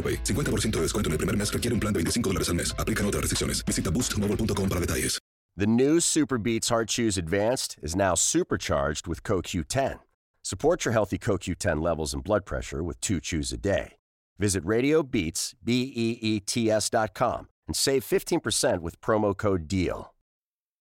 AroPay. 50% de descuento en el primer mes requiere un plan de 25 dólares al mes. Aplican otras restricciones. Visita boostmobile.com para detalles. The new Super Beats Heart Chews Advanced is now supercharged with CoQ10. Support your healthy CoQ10 levels and blood pressure with two chews a day. Visit RadioBeats, B-E-E-T-S dot com and save 15% with promo code DEAL.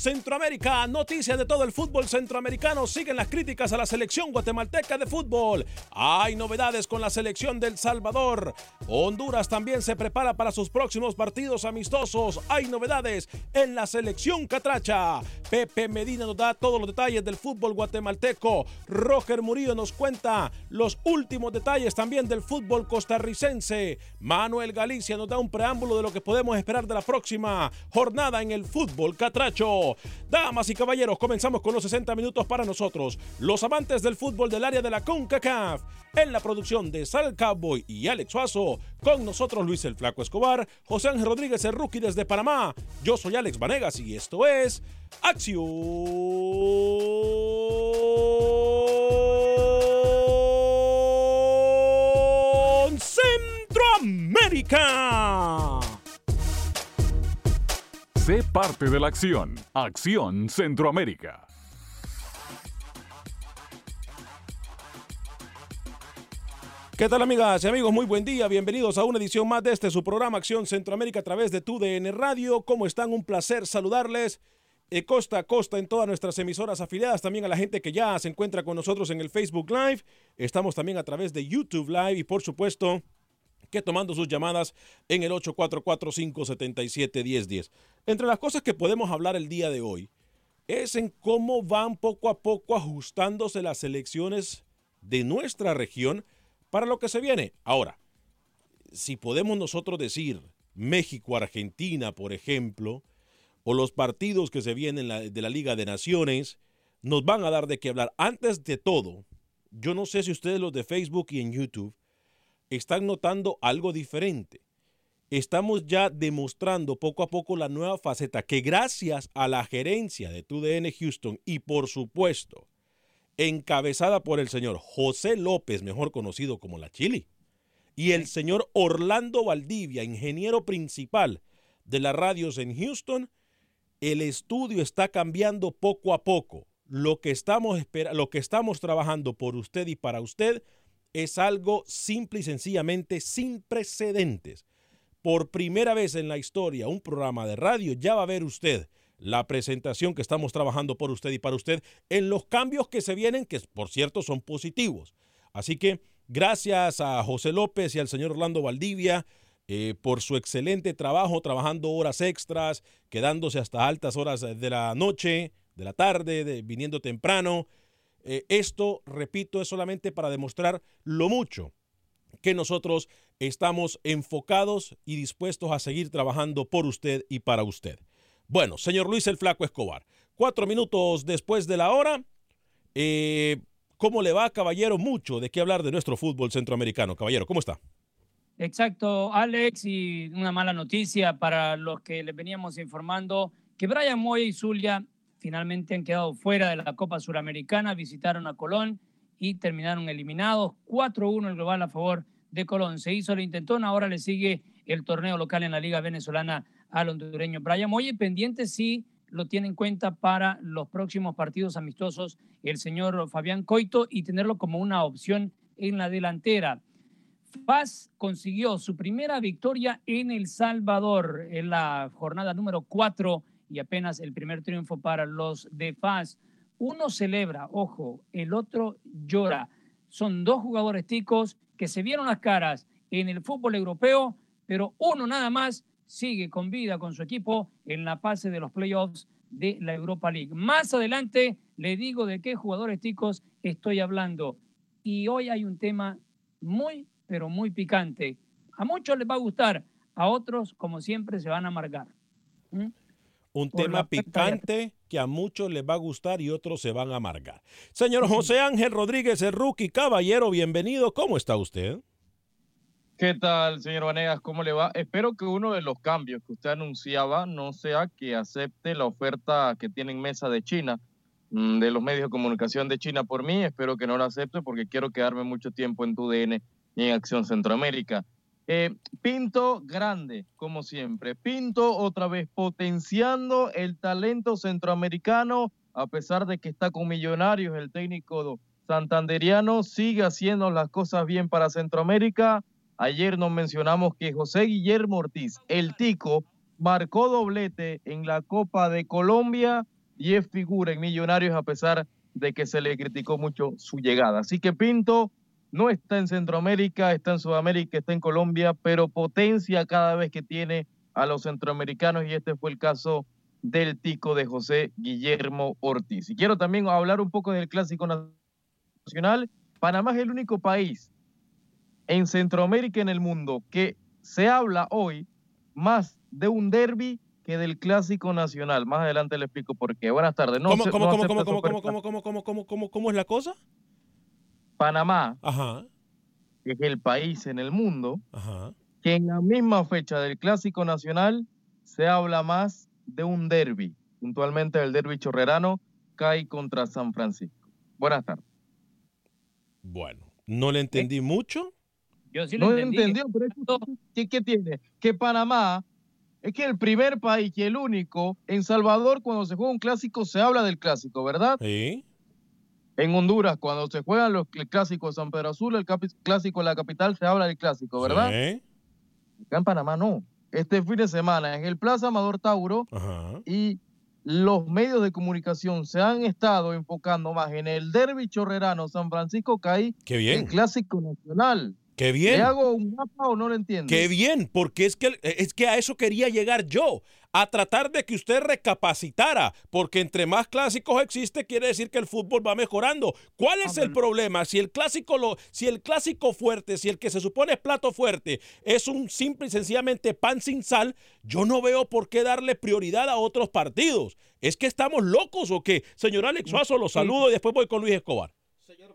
Centroamérica, noticias de todo el fútbol centroamericano. Siguen las críticas a la selección guatemalteca de fútbol. Hay novedades con la selección del Salvador. Honduras también se prepara para sus próximos partidos amistosos. Hay novedades en la selección catracha. Pepe Medina nos da todos los detalles del fútbol guatemalteco. Roger Murillo nos cuenta los últimos detalles también del fútbol costarricense. Manuel Galicia nos da un preámbulo de lo que podemos esperar de la próxima jornada en el fútbol catracho. Damas y caballeros, comenzamos con los 60 minutos para nosotros, los amantes del fútbol del área de la CONCACAF. En la producción de Sal Cowboy y Alex Suazo, con nosotros Luis el Flaco Escobar, José Ángel Rodríguez el Rookie desde Panamá. Yo soy Alex Vanegas y esto es Acción Centroamérica. Sé parte de la acción. Acción Centroamérica. ¿Qué tal amigas y amigos? Muy buen día, bienvenidos a una edición más de este su programa Acción Centroamérica a través de TUDN Radio. ¿Cómo están? Un placer saludarles eh, costa a costa en todas nuestras emisoras afiliadas, también a la gente que ya se encuentra con nosotros en el Facebook Live. Estamos también a través de YouTube Live y por supuesto que tomando sus llamadas en el 844-577-1010. Entre las cosas que podemos hablar el día de hoy es en cómo van poco a poco ajustándose las elecciones de nuestra región para lo que se viene. Ahora, si podemos nosotros decir México, Argentina, por ejemplo, o los partidos que se vienen de la Liga de Naciones, nos van a dar de qué hablar. Antes de todo, yo no sé si ustedes los de Facebook y en YouTube están notando algo diferente. Estamos ya demostrando poco a poco la nueva faceta que gracias a la gerencia de TUDN Houston y por supuesto encabezada por el señor José López, mejor conocido como la Chili, y el señor Orlando Valdivia, ingeniero principal de las radios en Houston, el estudio está cambiando poco a poco. lo que estamos lo que estamos trabajando por usted y para usted es algo simple y sencillamente sin precedentes. Por primera vez en la historia, un programa de radio ya va a ver usted la presentación que estamos trabajando por usted y para usted en los cambios que se vienen, que por cierto son positivos. Así que gracias a José López y al señor Orlando Valdivia eh, por su excelente trabajo, trabajando horas extras, quedándose hasta altas horas de la noche, de la tarde, viniendo temprano. Eh, esto, repito, es solamente para demostrar lo mucho que nosotros estamos enfocados y dispuestos a seguir trabajando por usted y para usted. Bueno, señor Luis el Flaco Escobar, cuatro minutos después de la hora, eh, ¿cómo le va, caballero? Mucho de qué hablar de nuestro fútbol centroamericano. Caballero, ¿cómo está? Exacto, Alex, y una mala noticia para los que les veníamos informando que Brian Moya y Zulia finalmente han quedado fuera de la Copa Suramericana, visitaron a Colón y terminaron eliminados. 4-1 el global a favor de Colón. Se hizo el intentón, ahora le sigue el torneo local en la Liga Venezolana al hondureño Brian Moye, pendiente sí lo tiene en cuenta para los próximos partidos amistosos el señor Fabián Coito y tenerlo como una opción en la delantera. Paz consiguió su primera victoria en El Salvador en la jornada número 4 y apenas el primer triunfo para los de Paz. Uno celebra, ojo, el otro llora. Son dos jugadores ticos que se vieron las caras en el fútbol europeo, pero uno nada más sigue con vida con su equipo en la fase de los playoffs de la Europa League. Más adelante le digo de qué jugadores ticos estoy hablando. Y hoy hay un tema muy, pero muy picante. A muchos les va a gustar, a otros, como siempre, se van a amargar. ¿Mm? Un tema picante que a muchos les va a gustar y otros se van a amargar. Señor José Ángel Rodríguez, el rookie caballero, bienvenido. ¿Cómo está usted? ¿Qué tal, señor Vanegas? ¿Cómo le va? Espero que uno de los cambios que usted anunciaba no sea que acepte la oferta que tiene en mesa de China, mm, de los medios de comunicación de China por mí. Espero que no la acepte porque quiero quedarme mucho tiempo en TUDN y en Acción Centroamérica. Eh, Pinto grande, como siempre. Pinto otra vez potenciando el talento centroamericano, a pesar de que está con Millonarios, el técnico santanderiano sigue haciendo las cosas bien para Centroamérica. Ayer nos mencionamos que José Guillermo Ortiz, el Tico, marcó doblete en la Copa de Colombia y es figura en Millonarios a pesar de que se le criticó mucho su llegada. Así que Pinto no está en Centroamérica, está en Sudamérica, está en Colombia, pero potencia cada vez que tiene a los centroamericanos y este fue el caso del tico de José Guillermo Ortiz. Y quiero también hablar un poco del clásico nacional. Panamá es el único país en Centroamérica y en el mundo que se habla hoy más de un derby que del clásico nacional. Más adelante le explico por qué. Buenas tardes. ¿Cómo, cómo, cómo, cómo, cómo, cómo, cómo, cómo, cómo, cómo, cómo es la cosa? Panamá, que es el país en el mundo, que en la misma fecha del Clásico Nacional se habla más de un derby, puntualmente el derby chorrerano, cae contra San Francisco. Buenas tardes. Bueno, no le entendí mucho. Yo sí lo no entendí. entendió, pero ¿qué, ¿qué tiene? Que Panamá es que el primer país y el único, en Salvador, cuando se juega un clásico, se habla del clásico, ¿verdad? Sí. En Honduras, cuando se juegan los el clásico de San Pedro Azul, el clásico de la capital, se habla del clásico, ¿verdad? Sí. Acá en Panamá no. Este fin de semana en el Plaza Amador Tauro Ajá. y los medios de comunicación se han estado enfocando más en el derby chorrerano San Francisco Caí, bien. el clásico nacional. Qué ¿Le bien. hago un mapa o no lo entiendo? Qué bien, porque es que, es que a eso quería llegar yo, a tratar de que usted recapacitara, porque entre más clásicos existe quiere decir que el fútbol va mejorando. ¿Cuál es el problema? Si el clásico lo, si el clásico fuerte, si el que se supone es plato fuerte, es un simple y sencillamente pan sin sal, yo no veo por qué darle prioridad a otros partidos. ¿Es que estamos locos o qué? Señor Alex Suazo, lo saludo y después voy con Luis Escobar. Señor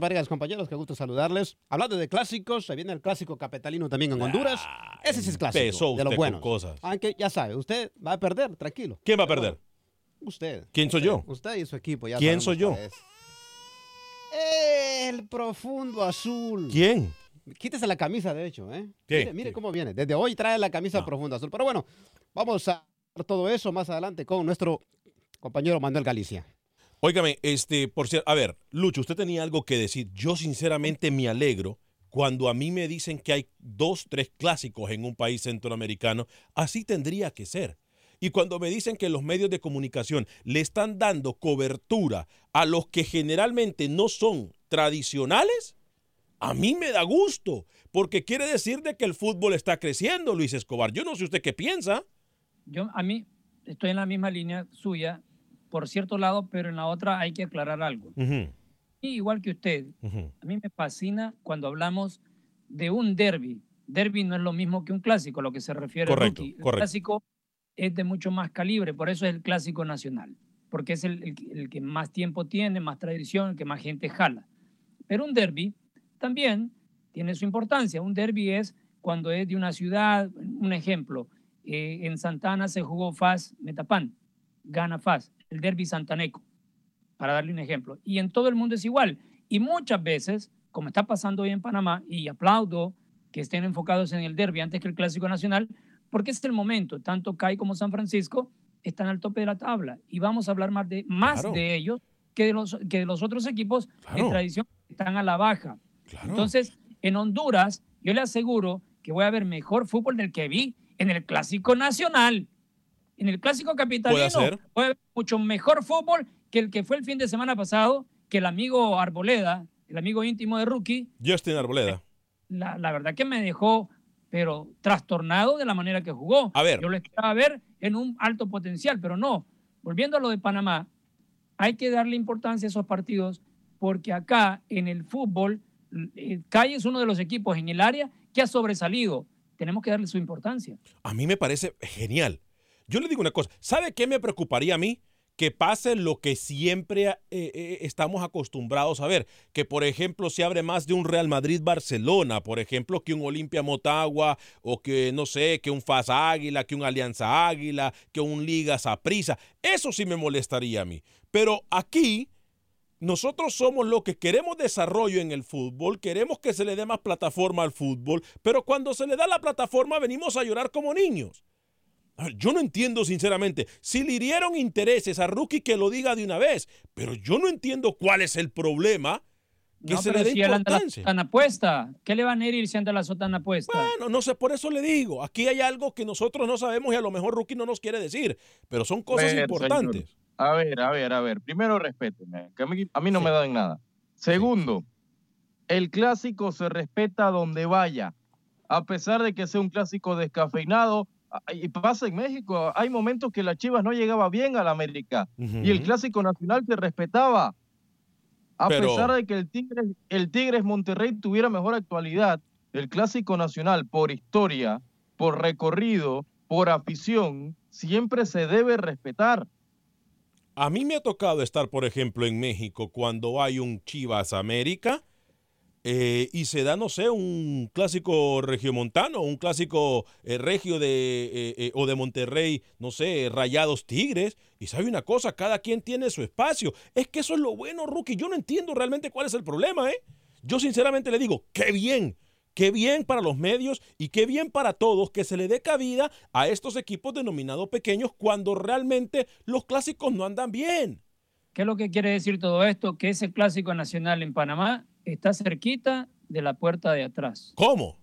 Vargas, compañeros, qué gusto saludarles. Hablando de clásicos, se viene el clásico capitalino también en Honduras. Ese es el clásico empezó de usted los con buenos. cosas. Aunque ya sabe, usted va a perder, tranquilo. ¿Quién va a perder? Usted. ¿Quién soy Usted. yo? Usted y su equipo. Ya ¿Quién sabemos soy yo? cuál es. El profundo azul. ¿Quién? Quítese la camisa, de hecho, ¿eh? Mire, mire cómo viene. Desde hoy trae la camisa No. profundo azul. Pero bueno, vamos a ver todo eso más adelante con nuestro compañero Manuel Galicia. Óigame, este, por cierto, a ver, Lucho, usted tenía algo que decir. Yo sinceramente me alegro cuando a mí me dicen que hay dos, tres clásicos en un país centroamericano. Así tendría que ser. Y cuando me dicen que los medios de comunicación le están dando cobertura a los que generalmente no son tradicionales, a mí me da gusto, porque quiere decir de que el fútbol está creciendo, Luis Escobar. Yo no sé usted qué piensa. Yo, a mí, estoy en la misma línea suya, por cierto lado, pero en la otra hay que aclarar algo. y igual que usted, a mí me fascina cuando hablamos de un derby. Derby no es lo mismo que un clásico, lo que se refiere correcto, a El correcto. clásico es de mucho más calibre, por eso es el clásico nacional, porque es el, el, el que más tiempo tiene, más tradición, el que más gente jala. Pero un derby también tiene su importancia. Un derby es cuando es de una ciudad, un ejemplo, eh, en Santana se jugó FAS Metapan, gana FAS, el derby santaneco, para darle un ejemplo. Y en todo el mundo es igual. Y muchas veces, como está pasando hoy en Panamá, y aplaudo que estén enfocados en el derby antes que el clásico nacional, porque es el momento, tanto CAI como San Francisco están al tope de la tabla y vamos a hablar más de, más Claro. de ellos que de, los, que de los otros equipos Claro. en tradición que están a la baja. Claro. Entonces, en Honduras, yo le aseguro que voy a ver mejor fútbol del que vi en el Clásico Nacional. En el Clásico Capitalino a ver mucho mejor fútbol que el que fue el fin de semana pasado, que el amigo Arboleda, el amigo íntimo de Rookie, Justin Arboleda. la, la verdad que me dejó, pero trastornado de la manera que jugó. A ver. Yo lo esperaba ver en un alto potencial, pero no. Volviendo a lo de Panamá, hay que darle importancia a esos partidos porque acá en el fútbol, eh, CAI es uno de los equipos en el área que ha sobresalido. Tenemos que darle su importancia. A mí me parece genial. Yo le digo una cosa, ¿sabe qué me preocuparía a mí? Que pase lo que siempre eh, eh, estamos acostumbrados a ver, que por ejemplo se abre más de un Real Madrid-Barcelona, por ejemplo, que un Olimpia Motagua, o que no sé, que un FAS Águila, que un Alianza Águila, que un Liga Saprisa. Eso sí me molestaría a mí. Pero aquí nosotros somos los que queremos desarrollo en el fútbol, queremos que se le dé más plataforma al fútbol, pero cuando se le da la plataforma venimos a llorar como niños. A ver, yo no entiendo sinceramente, si le hirieron intereses a Rookie que lo diga de una vez, pero yo no entiendo cuál es el problema que No, se pero le dé si él anda la sotana puesta, ¿qué le van a herir si anda la sotana puesta? Bueno, no sé, por eso le digo, aquí hay algo que nosotros no sabemos y a lo mejor Rookie no nos quiere decir, pero son cosas Ver, importantes. señor. A ver, a ver, a ver. Primero, respéteme, que a mí, a mí no Sí. me dan nada. Segundo, el clásico se respeta donde vaya. A pesar de que sea un clásico descafeinado, y pasa en México, hay momentos que la Chivas no llegaba bien a la América y el clásico nacional se respetaba. A Pero- pesar de que el Tigres, el Tigres Monterrey tuviera mejor actualidad, el clásico nacional por historia, por recorrido, por afición, siempre se debe respetar. A mí me ha tocado estar, por ejemplo, en México cuando hay un Chivas América eh, y se da, no sé, un clásico regiomontano, un clásico eh, regio de, eh, o de Monterrey, no sé, Rayados Tigres. Y sabe una cosa, cada quien tiene su espacio. Es que eso es lo bueno, Rookie. Yo no entiendo realmente cuál es el problema, ¿eh? Yo sinceramente le digo, qué bien. Qué bien para los medios y qué bien para todos que se le dé cabida a estos equipos denominados pequeños cuando realmente los clásicos no andan bien. ¿Qué es lo que quiere decir todo esto? Que ese clásico nacional en Panamá está cerquita de la puerta de atrás. ¿Cómo?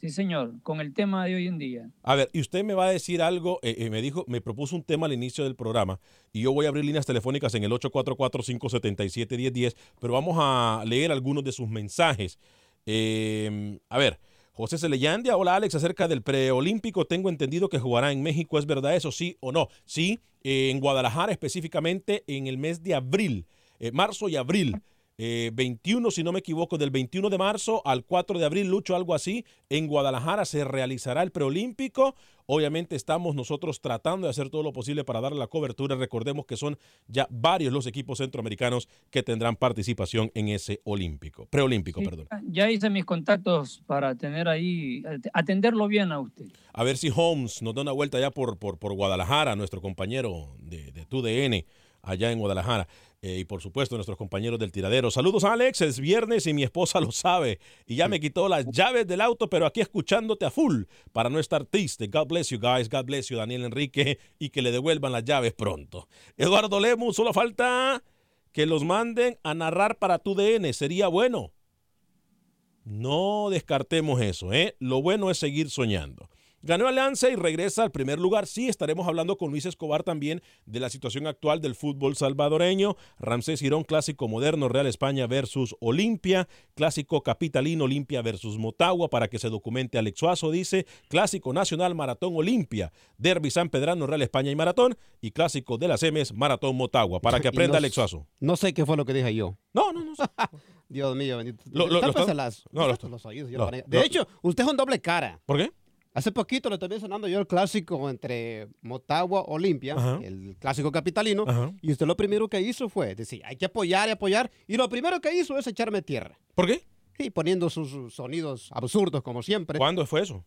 Sí, señor, con el tema de hoy en día. A ver, y usted me va a decir algo, eh, eh, me dijo, me propuso un tema al inicio del programa y yo voy a abrir líneas telefónicas en el 844-577-1010, pero vamos a leer algunos de sus mensajes. Eh, a ver, José Celeyandia, hola Alex, acerca del preolímpico, tengo entendido que jugará en México, ¿es verdad eso? Sí o no. Sí, eh, en Guadalajara específicamente en el mes de abril, marzo y abril. Eh, 21, si no me equivoco, del 21 de marzo al 4 de abril, Lucho, algo así, en Guadalajara se realizará el preolímpico. Obviamente estamos nosotros tratando de hacer todo lo posible para darle la cobertura. Recordemos que son ya varios los equipos centroamericanos que tendrán participación en ese olímpico, preolímpico, Sí, perdón. Ya hice mis contactos para tener ahí, atenderlo bien a usted. A ver si Holmes nos da una vuelta ya por, por, por Guadalajara, nuestro compañero de, de TUDN allá en Guadalajara. Eh, y por supuesto, nuestros compañeros del tiradero. Saludos, Alex. Es viernes y mi esposa lo sabe. Y ya me quitó las llaves del auto, pero aquí escuchándote a full para no estar triste. God bless you, guys. God bless you, Daniel Enrique. Y que le devuelvan las llaves pronto. Eduardo Lemus, solo falta que los manden a narrar para tu DN, sería bueno. No descartemos eso, ¿eh? Lo bueno es seguir soñando. Ganó Alianza y regresa al primer lugar. Sí, estaremos hablando con Luis Escobar también de la situación actual del fútbol salvadoreño. Ramsés Girón, clásico moderno, Real España versus Olimpia. Clásico capitalino, Olimpia versus Motagua, para que se documente Alex Suazo, dice. Clásico nacional, Maratón Olimpia. Derby San Pedrano, Real España y Maratón. Y clásico de las M's, Maratón Motagua, para que aprenda no, Alex Suazo. No sé qué fue lo que dije yo. No, no, no. Dios mío, bendito. Lo, lo, lo está... las, no, los oídos, de hecho, usted es un doble cara. ¿Por qué? Hace poquito le estoy mencionando yo el clásico entre Motagua Olimpia, Ajá. el clásico capitalino, Ajá. y usted lo primero que hizo fue decir, hay que apoyar y apoyar, y lo primero que hizo es echarme tierra. ¿Por qué? Sí, poniendo sus sonidos absurdos como siempre. ¿Cuándo fue eso?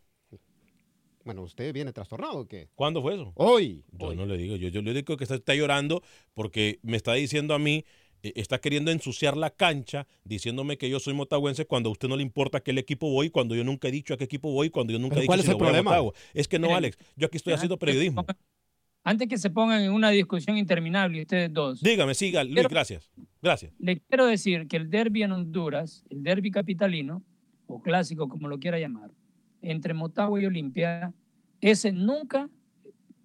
Bueno, ¿usted viene trastornado o qué? ¿Cuándo fue eso? Hoy. Yo hoy. no le digo, yo, yo le digo que está, está llorando porque me está diciendo a mí está queriendo ensuciar la cancha diciéndome que yo soy motagüense cuando a usted no le importa a qué equipo voy, cuando yo nunca he dicho a qué equipo voy, cuando yo nunca he dicho ¿Cuál es si el problema? Es que no, Alex, yo aquí estoy haciendo periodismo. Antes que se pongan en una discusión interminable ustedes dos. Dígame, siga, Luis, gracias. Gracias. Le quiero decir que el derby en Honduras, el derby capitalino, o clásico como lo quiera llamar, entre Motagua y Olimpia, ese nunca,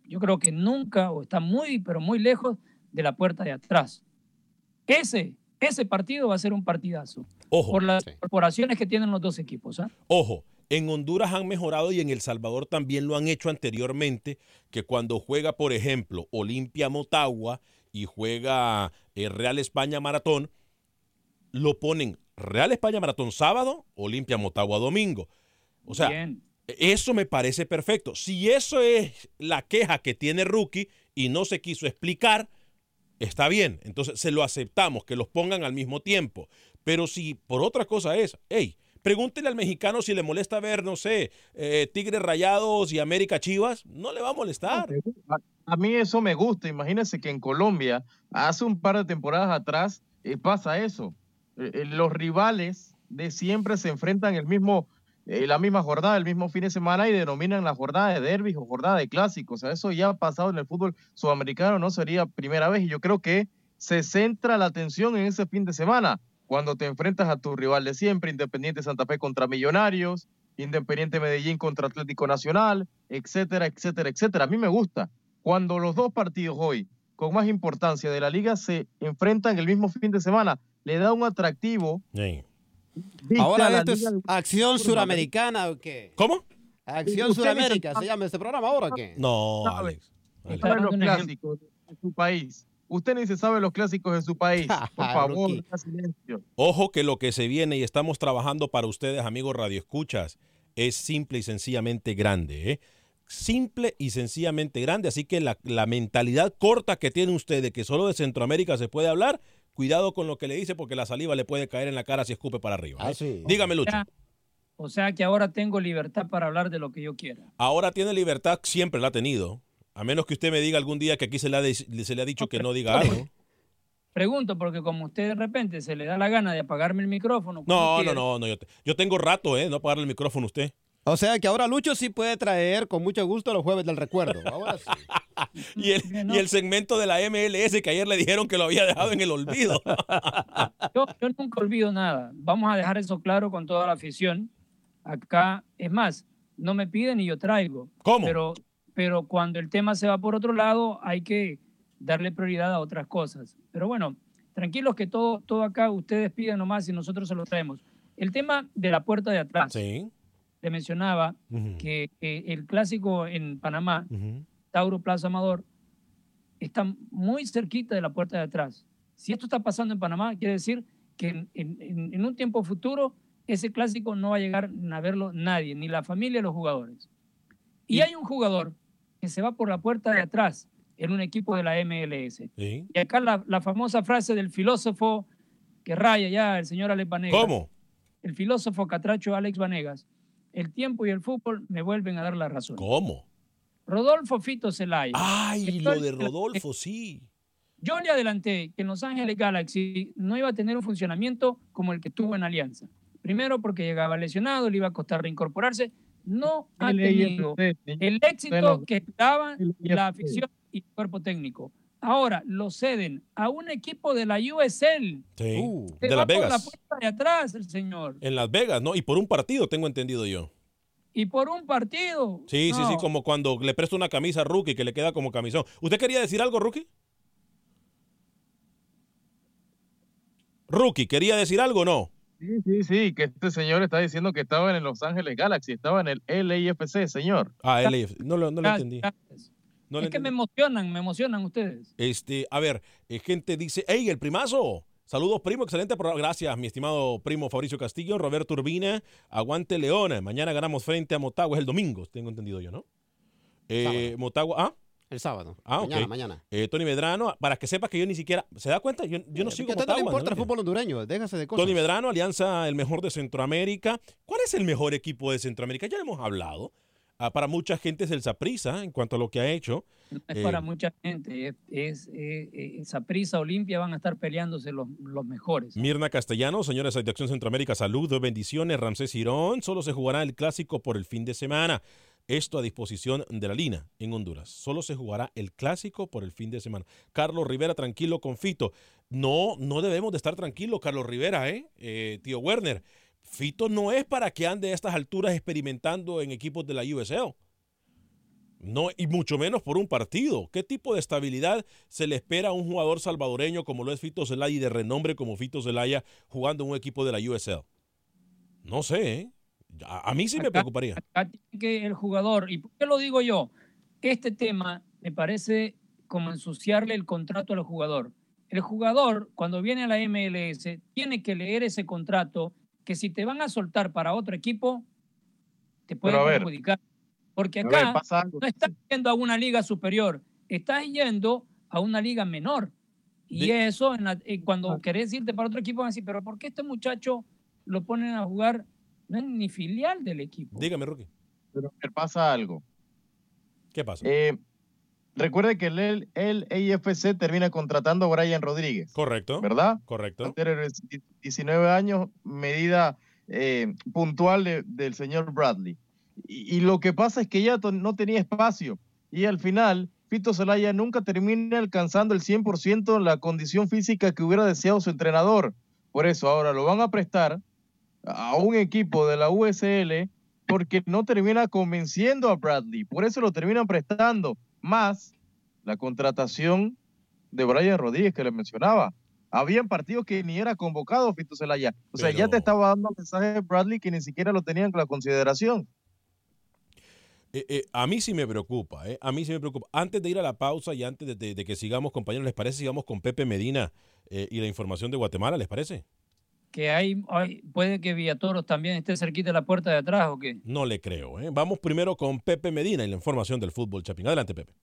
yo creo que nunca, o está muy, pero muy lejos de la puerta de atrás. Ese, ese partido va a ser un partidazo. Ojo. Por las sí. corporaciones que tienen los dos equipos. ¿eh? Ojo. En Honduras han mejorado y en El Salvador también lo han hecho anteriormente, que cuando juega, por ejemplo, Olimpia Motagua y juega eh, Real España Maratón, lo ponen Real España Maratón sábado, Olimpia Motagua domingo. O sea, Bien. eso me parece perfecto. Si eso es la queja que tiene Rookie y no se quiso explicar, está bien. Entonces se lo aceptamos, que los pongan al mismo tiempo. Pero si por otra cosa es, hey, pregúntele al mexicano si le molesta ver, no sé, eh, Tigres Rayados y América Chivas, no le va a molestar. A, a, mí eso me gusta. Imagínense que en Colombia, hace un par de temporadas atrás, eh, pasa eso. Eh, los rivales de siempre se enfrentan el mismo, eh, la misma jornada, el mismo fin de semana y denominan la jornada de derbis o jornada de clásicos. O sea, eso ya ha pasado en el fútbol sudamericano, no sería primera vez. Y yo creo que se centra la atención en ese fin de semana cuando te enfrentas a tu rival de siempre, Independiente Santa Fe contra Millonarios, Independiente Medellín contra Atlético Nacional, etcétera, etcétera, etcétera. A mí me gusta cuando los dos partidos hoy con más importancia de la liga se enfrentan el mismo fin de semana, le da un atractivo. Ahora esto es Acción Suramericana o qué? ¿Cómo? Acción Suramérica, ¿se llama este programa ahora o qué? No, Alex. Alex. los clásicos de su país. Usted ni se sabe los clásicos de su país. Por favor, silencio. Ojo que lo que se viene y estamos trabajando para ustedes, amigos radioescuchas, es simple y sencillamente grande. ¿eh? Simple y sencillamente grande. Así que la, la mentalidad corta que tiene usted de que solo de Centroamérica se puede hablar, cuidado con lo que le dice porque la saliva le puede caer en la cara si escupe para arriba. ¿eh? Ah, sí. Dígame, Lucho. O sea, que ahora tengo libertad para hablar de lo que yo quiera. Ahora tiene libertad, siempre la ha tenido. A menos que usted me diga algún día que aquí se le ha, de, se le ha dicho que no diga algo. Pregunto, porque como usted de repente se le da la gana de apagarme el micrófono. No, no, no, no, yo, yo tengo rato, ¿eh? No apagarle el micrófono a usted. O sea que ahora Lucho sí puede traer con mucho gusto los jueves del recuerdo. Ahora sí. y, el, y, el, segmento de la MLS que ayer le dijeron que lo había dejado en el olvido. yo, yo nunca olvido nada. Vamos a dejar eso claro con toda la afición. Acá, es más, no me piden y yo traigo. ¿Cómo? Pero, pero cuando el tema se va por otro lado, hay que darle prioridad a otras cosas. Pero bueno, tranquilos que todo, todo acá ustedes piden nomás y nosotros se lo traemos. El tema de la puerta de atrás. Sí. Le mencionaba uh -huh. que, que, el clásico en Panamá, uh -huh. Tauro Plaza Amador, está muy cerquita de la puerta de atrás. Si esto está pasando en Panamá, quiere decir que en, en, en un tiempo futuro ese clásico no va a llegar a verlo nadie, ni la familia ni los jugadores. Y, hay un jugador que se va por la puerta de atrás en un equipo de la MLS. ¿Sí? Y acá la, la, famosa frase del filósofo que raya ya el señor Alex Vanegas. ¿Cómo? El filósofo catracho Alex Vanegas. El tiempo y el fútbol me vuelven a dar la razón. ¿Cómo? Rodolfo Fito Zelaya. Ay, lo de Rodolfo, sí. Yo le adelanté que en Los Ángeles Galaxy no iba a tener un funcionamiento como el que tuvo en Alianza. Primero porque llegaba lesionado, le iba a costar reincorporarse. No ha tenido el éxito que esperaba la afición y el cuerpo técnico. Ahora lo ceden a un equipo de la USL. Sí, Uh, de va Las por Vegas. la puerta de atrás el señor. En Las Vegas, ¿no? Y por un partido, tengo entendido yo. Y por un partido. Sí, sí, sí, como cuando le presto una camisa a Rookie que le queda como camisón. ¿Usted quería decir algo, Rookie? Rookie, ¿quería decir algo o no? Sí, sí, sí, que este señor está diciendo que estaba en el Los Ángeles Galaxy, estaba en el LAFC, señor. Ah, LAF. No, lo- no lo entendí. gracias. No es que me emocionan, me emocionan ustedes. Este, a ver, eh, gente dice, hey, el primazo. Saludos, primo, excelente programa. Gracias, mi estimado primo Fabricio Castillo, Roberto Urbina, aguante Leona. Mañana ganamos frente a Motagua, es el domingo, tengo entendido yo, ¿no? Eh. Motagua, ah, El sábado. ah, ok. Mañana, mañana. Eh, Tony Medrano, para que sepas que yo ni siquiera, ¿se da cuenta? Yo, yo no Eh, sigo porque a usted no le importa el fútbol hondureño, déjase de cosas. Tony Medrano, Alianza, el mejor de Centroamérica. ¿Cuál es el mejor equipo de Centroamérica? Ya lo hemos hablado. Ah, para mucha gente es el Saprissa en cuanto a lo que ha hecho. No es Eh, para mucha gente. Es, eh, eh, esa prisa Olimpia van a estar peleándose los, los mejores. Mirna Castellano, señores de Acción Centroamérica, saludos, bendiciones. Ramsés Girón, solo se jugará el clásico por el fin de semana. Esto a disposición de la Lina en Honduras. Solo se jugará el clásico por el fin de semana. Carlos Rivera, tranquilo con Fito. No, no debemos de estar tranquilos, Carlos Rivera, ¿eh? Eh, tío Werner. Fito no es para que ande a estas alturas experimentando en equipos de la USL. No, y mucho menos por un partido. ¿Qué tipo de estabilidad se le espera a un jugador salvadoreño como lo es Fito Zelaya y de renombre como Fito Zelaya jugando en un equipo de la USL? No sé, ¿eh? A, a mí sí me preocuparía. acá tiene que el jugador, ¿y por qué lo digo yo? Este tema me parece como ensuciarle el contrato al jugador. El jugador, cuando viene a la MLS, tiene que leer ese contrato que si te van a soltar para otro equipo, te puede Pero a ver. perjudicar. Porque A ver, acá algo. no estás yendo a una liga superior, estás yendo a una liga menor. Y eso, en la- eh, cuando querés irte para otro equipo, van a decir, pero ¿por qué este muchacho lo ponen a jugar? No es ni filial del equipo. Dígame, Rookie. Pero ver, pasa algo. ¿Qué pasa? Eh, recuerde que el, el AFC termina contratando a Brian Rodríguez, Correcto. ¿verdad? Correcto. Tener 19 años, medida eh, puntual de- del señor Bradley. Y, y lo que pasa es que ya no tenía espacio. Y al final, Fito Zelaya nunca termina alcanzando el 100% en la condición física que hubiera deseado su entrenador. Por eso ahora lo van a prestar a un equipo de la USL porque no termina convenciendo a Bradley. Por eso lo terminan prestando. Más la contratación de Brian Rodríguez que le mencionaba. Habían partidos que ni era convocado Fito Zelaya. O sea, ya te estaba dando mensaje Bradley que ni siquiera lo tenían en la consideración. Eh, eh, a mí sí me preocupa, ¿eh? A mí sí me preocupa. Antes de ir a la pausa y antes de, de- de que sigamos, compañeros, ¿les parece si sigamos con Pepe Medina eh, y la información de Guatemala? ¿Les parece? Que hay, puede que Villatoros también esté cerquita de la puerta de atrás o qué. No le creo, ¿eh? Vamos primero con Pepe Medina y la información del fútbol Chapín. Adelante, Pepe.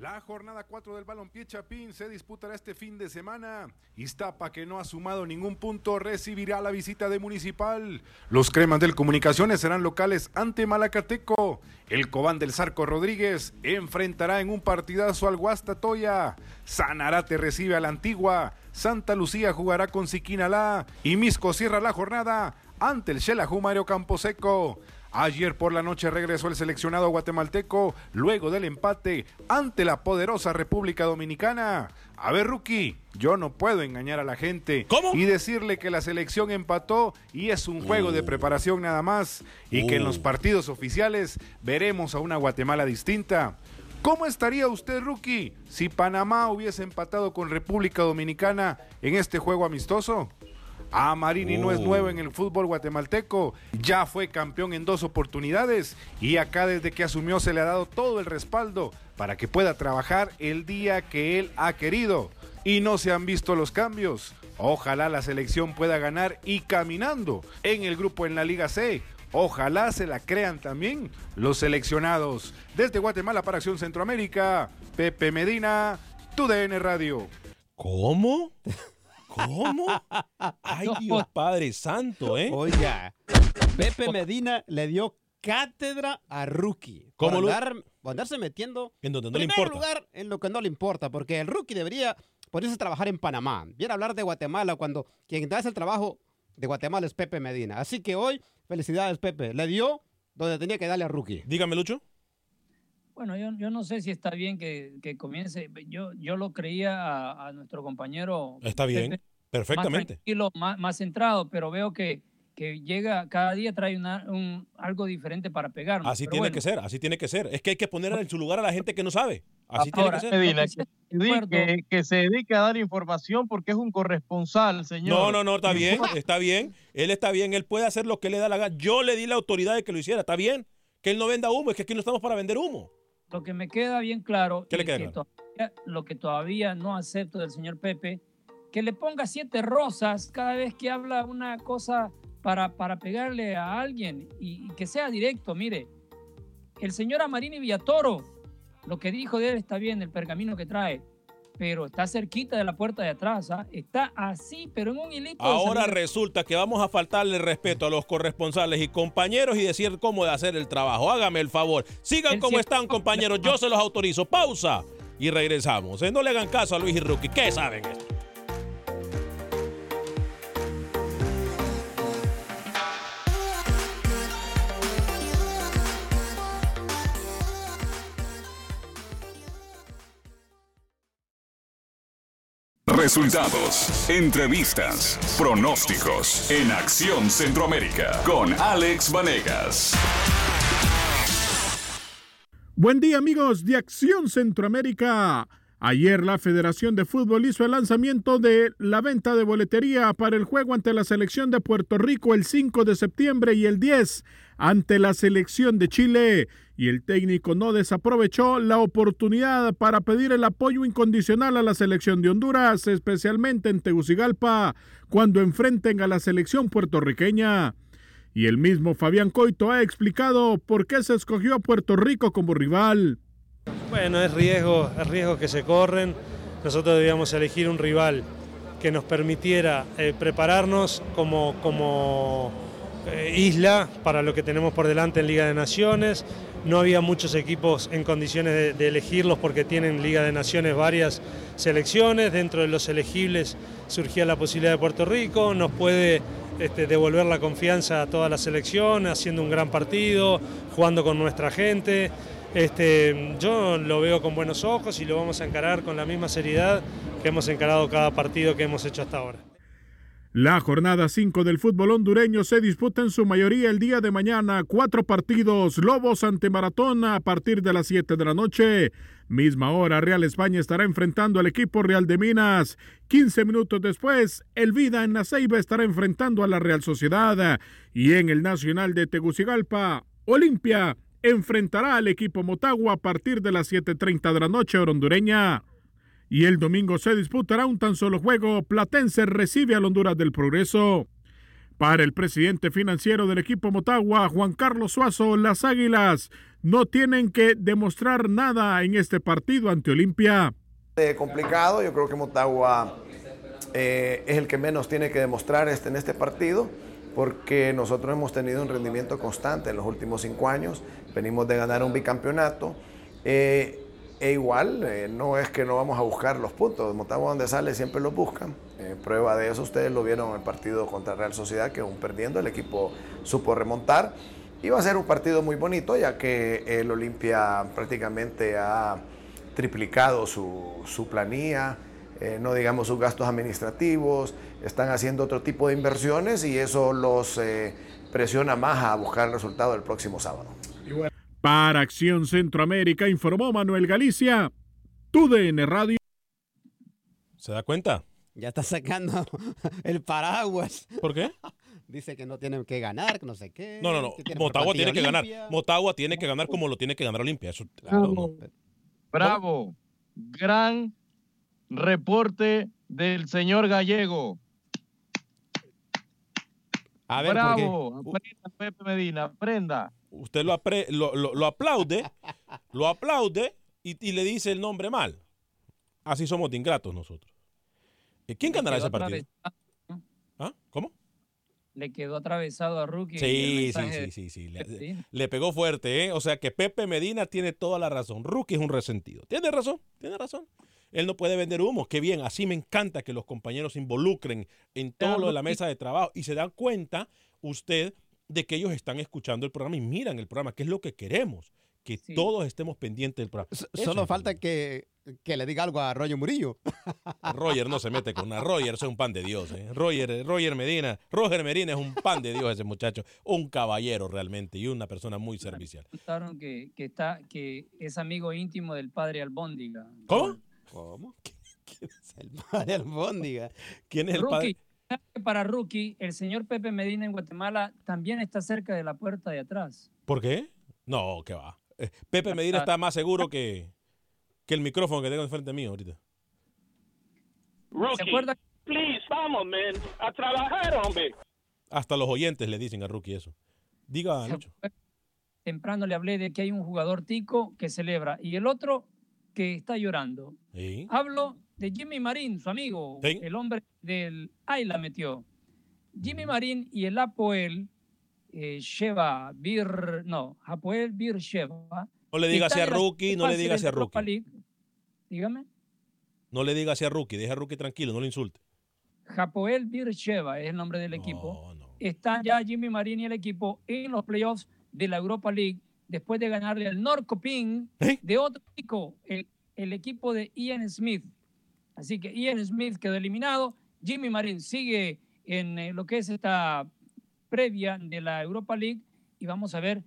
La jornada 4 del Balompié Chapín se disputará este fin de semana. Iztapa, que no ha sumado ningún punto, recibirá la visita de Municipal. Los cremas del Comunicaciones serán locales ante Malacateco. El Cobán del Zarco Rodríguez enfrentará en un partidazo al Guastatoya. Sanarate recibe a la Antigua. Santa Lucía jugará con Siquinalá. Y Misco cierra la jornada ante el Xelajú Mario Camposeco. Ayer por la noche regresó el seleccionado guatemalteco luego del empate ante la poderosa República Dominicana. A ver, Rookie, yo no puedo engañar a la gente ¿Cómo? y decirle que la selección empató y es un juego de preparación nada más y que en los Uh. partidos oficiales veremos a una Guatemala distinta. ¿Cómo estaría usted, Rookie, si Panamá hubiese empatado con República Dominicana en este juego amistoso? Ah, Marini no es Oh. nuevo en el fútbol guatemalteco, ya fue campeón en dos oportunidades y acá desde que asumió se le ha dado todo el respaldo para que pueda trabajar el día que él ha querido. Y no se han visto los cambios. Ojalá la selección pueda ganar y caminando en el grupo en la Liga C. Ojalá se la crean también los seleccionados. Desde Guatemala para Acción Centroamérica, Pepe Medina, TUDN Radio. ¿Cómo? ¿Cómo? Ay. Dios Padre Santo, ¿eh? Oiga, Pepe Medina le dio cátedra a Rookie. ¿Cómo por, andar- por andarse metiendo En donde no le importa. lugar en lo que no le importa, porque el Rookie debería ponerse a trabajar en Panamá. Viene a hablar de Guatemala cuando quien da el trabajo de Guatemala es Pepe Medina. Así que hoy, felicidades Pepe. Le dio donde tenía que darle a Rookie. Dígame, Lucho. Bueno, yo, yo no sé si está bien que, que comience. Yo, yo lo creía a, a nuestro compañero. Está bien, Pepe, perfectamente. Más tranquilo, más, más centrado, pero veo que, que llega, cada día trae una, un, algo diferente para pegarnos. Así pero tiene bueno. que ser, así tiene que ser. Es que hay que poner en su lugar a la gente que no sabe. Así Ahora, tiene que ser. Que se dedique a dar información porque es un corresponsal, señor. No, no, no, está bien, está bien. Él está bien, él puede hacer lo que le da la gana. Yo le di la autoridad de que lo hiciera, está bien. Que él no venda humo, es que aquí no estamos para vender humo. Lo que me queda bien claro, ¿Qué y le queda que todavía- lo que todavía no acepto del señor Pepe, que le ponga siete rosas cada vez que habla una cosa para, para pegarle a alguien y, y que sea directo. Mire, el señor Amarini Villatoro, lo que dijo de él está bien, el pergamino que trae, pero está cerquita de la puerta de atrás, ¿ah? está así, pero en un hilito. Ahora resulta que vamos a faltarle respeto a los corresponsales y compañeros y decir cómo de hacer el trabajo. Hágame el favor. Sigan Él como están, compañeros. Yo se los autorizo. Pausa y regresamos. Eh, No le hagan caso a Luis y Rookie. ¿Qué saben esto? Resultados, entrevistas, pronósticos en Acción Centroamérica con Alex Vanegas. Buen día amigos de Acción Centroamérica. Ayer la Federación de Fútbol hizo el lanzamiento de la venta de boletería para el juego ante la selección de Puerto Rico el 5 de septiembre y el 10 ante la selección de Chile. Y el técnico no desaprovechó la oportunidad para pedir el apoyo incondicional a la selección de Honduras, especialmente en Tegucigalpa, cuando enfrenten a la selección puertorriqueña. Y el mismo Fabián Coito ha explicado por qué se escogió a Puerto Rico como rival. Bueno, es riesgo, es riesgo que se corren. Nosotros debíamos elegir un rival que nos permitiera eh, prepararnos como, como eh, isla para lo que tenemos por delante en Liga de Naciones. No había muchos equipos en condiciones de, elegirlos porque tienen Liga de Naciones varias selecciones. Dentro de los elegibles surgía la posibilidad de Puerto Rico. Nos puede este, devolver la confianza a toda la selección, haciendo un gran partido, jugando con nuestra gente. Este, yo lo veo con buenos ojos y lo vamos a encarar con la misma seriedad que hemos encarado cada partido que hemos hecho hasta ahora. La jornada 5 del fútbol hondureño se disputa en su mayoría el día de mañana. Cuatro partidos. Lobos ante Maratón a partir de las 7 de la noche. Misma hora, Real España estará enfrentando al equipo Real de Minas. 15 minutos después, El Vida en la Ceiba estará enfrentando a la Real Sociedad. Y en el Nacional de Tegucigalpa, Olimpia enfrentará al equipo Motagua a partir de las 7.30 de la noche hondureña. Y el domingo se disputará un tan solo juego. Platense recibe al Honduras del Progreso. Para el presidente financiero del equipo Motagua, Juan Carlos Suazo, las Águilas no tienen que demostrar nada en este partido ante Olimpia. Eh, complicado, yo creo que Motagua eh, es el que menos tiene que demostrar este, en este partido, porque nosotros hemos tenido un rendimiento constante en los últimos cinco años, venimos de ganar un bicampeonato, eh, e igual eh, no es que no vamos a buscar los puntos, Motagua donde sale siempre los buscan, Eh, prueba de eso ustedes lo vieron en el partido contra Real Sociedad, que aún perdiendo el equipo supo remontar, y va a ser un partido muy bonito, ya que el Olimpia prácticamente ha triplicado su, su planilla, eh, no digamos sus gastos administrativos, están haciendo otro tipo de inversiones y eso los presiona más a buscar el resultado el próximo sábado. Para Acción Centroamérica informó Manuel Galicia, TUDN Radio. ¿Se da cuenta? Ya está sacando el paraguas. ¿Por qué? Dice que no tienen que ganar, que no sé qué. No, no, no. que Motagua tiene que ganar. Motagua tiene que ganar como lo tiene que ganar Olimpia. Eso, claro, no. Bravo. Gran reporte del señor Gallego. A ver. Bravo. Aprenda, Pepe Medina, aprenda. Usted lo, apre- lo, lo- lo aplaude, lo aplaude y, y le dice el nombre mal. Así somos de ingratos nosotros. Eh, ¿Quién ganará ese partido? ¿Ah? ¿Cómo? Le quedó atravesado a Rookie. Sí, sí, sí, sí, sí. Le, le pegó fuerte, ¿eh? O sea que Pepe Medina tiene toda la razón. Rookie es un resentido. Tiene razón, tiene razón. Él no puede vender humo. Qué bien, así me encanta que los compañeros se involucren en todo lo de la mesa de trabajo y se dan cuenta usted de que ellos están escuchando el programa y miran el programa, que es lo que queremos. que todos estemos pendientes del programa. Solo falta que, que, le diga algo a Roger Murillo. Roger no se mete con una. Roger es un pan de Dios. ¿eh? Roger, Roger Medina. Roger Medina es un pan de Dios ese muchacho. Un caballero realmente y una persona muy servicial. Contaron que, que, está, que es amigo íntimo del padre Albóndiga. ¿Cómo? ¿Cómo? ¿Quién es el padre Albóndiga? ¿Quién es el padre? Para Rookie, el señor Pepe Medina en Guatemala también está cerca de la puerta de atrás. ¿Por qué? No, que va. Eh, Pepe Medina está más seguro que, que el micrófono que tengo enfrente mío ahorita. Rookie, ¿Se acuerda? Please, vamos, man. A trabajar, hombre. Hasta los oyentes le dicen a Rookie eso. Diga, Lucho. Temprano le hablé de que hay un jugador tico que celebra y el otro que está llorando. Hablo de Jimmy Marín, su amigo, el hombre del Ay la metió. Jimmy Marín y el Apoel eh, Sheva Bir, no, Hapoel Bir Sheva. No le diga a Rookie, no le diga a Rookie. Dígame. No le diga a Rookie, deja a Rookie tranquilo, no le insulte. Hapoel Bir Sheva es el nombre del equipo. Están ya Jimmy Marín y el equipo en los playoffs de la Europa League después de ganarle al Norcoping ¿Eh? de otro equipo, el, el, equipo de Ian Smith. Así que Ian Smith quedó eliminado. Jimmy Marín sigue en eh, lo que es esta previa de la Europa League y vamos a ver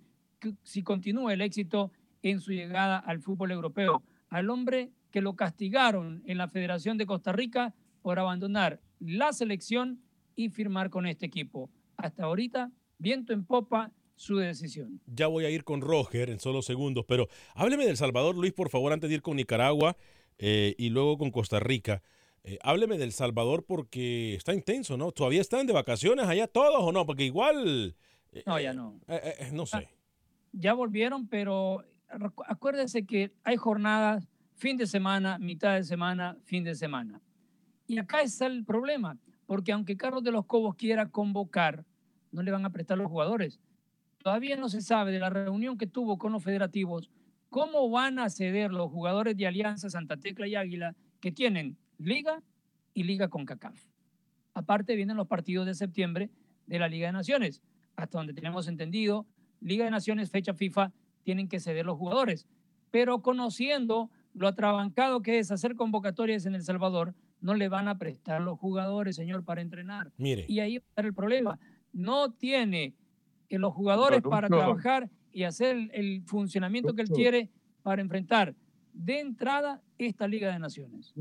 si continúa el éxito en su llegada al fútbol europeo. Al hombre que lo castigaron en la Federación de Costa Rica por abandonar la selección y firmar con este equipo. Hasta ahorita, viento en popa su decisión. Ya voy a ir con Roger en solo segundos, pero hábleme del Salvador, Luis, por favor, antes de ir con Nicaragua eh, y luego con Costa Rica. Eh, hábleme del Salvador porque está intenso, ¿no? ¿Todavía están de vacaciones allá todos o no? Porque igual... Eh, no, ya no. Eh, no sé. Ya volvieron, pero acuérdense que hay jornadas fin de semana, mitad de semana, fin de semana. Y acá está el problema, porque aunque Carlos de los Cobos quiera convocar, no le van a prestar los jugadores. Todavía no se sabe de la reunión que tuvo con los federativos, cómo van a ceder los jugadores de Alianza Santa Tecla y Águila que tienen Liga y Liga con CACAF. Aparte vienen los partidos de septiembre de la Liga de Naciones. Hasta donde tenemos entendido, Liga de Naciones, fecha FIFA, tienen que ceder los jugadores. Pero conociendo lo atrabancado que es hacer convocatorias en El Salvador, no le van a prestar los jugadores, señor, para entrenar. Mire. Y ahí está el problema. No tiene eh, los jugadores para trabajar y hacer el funcionamiento que él quiere para enfrentar de entrada esta Liga de Naciones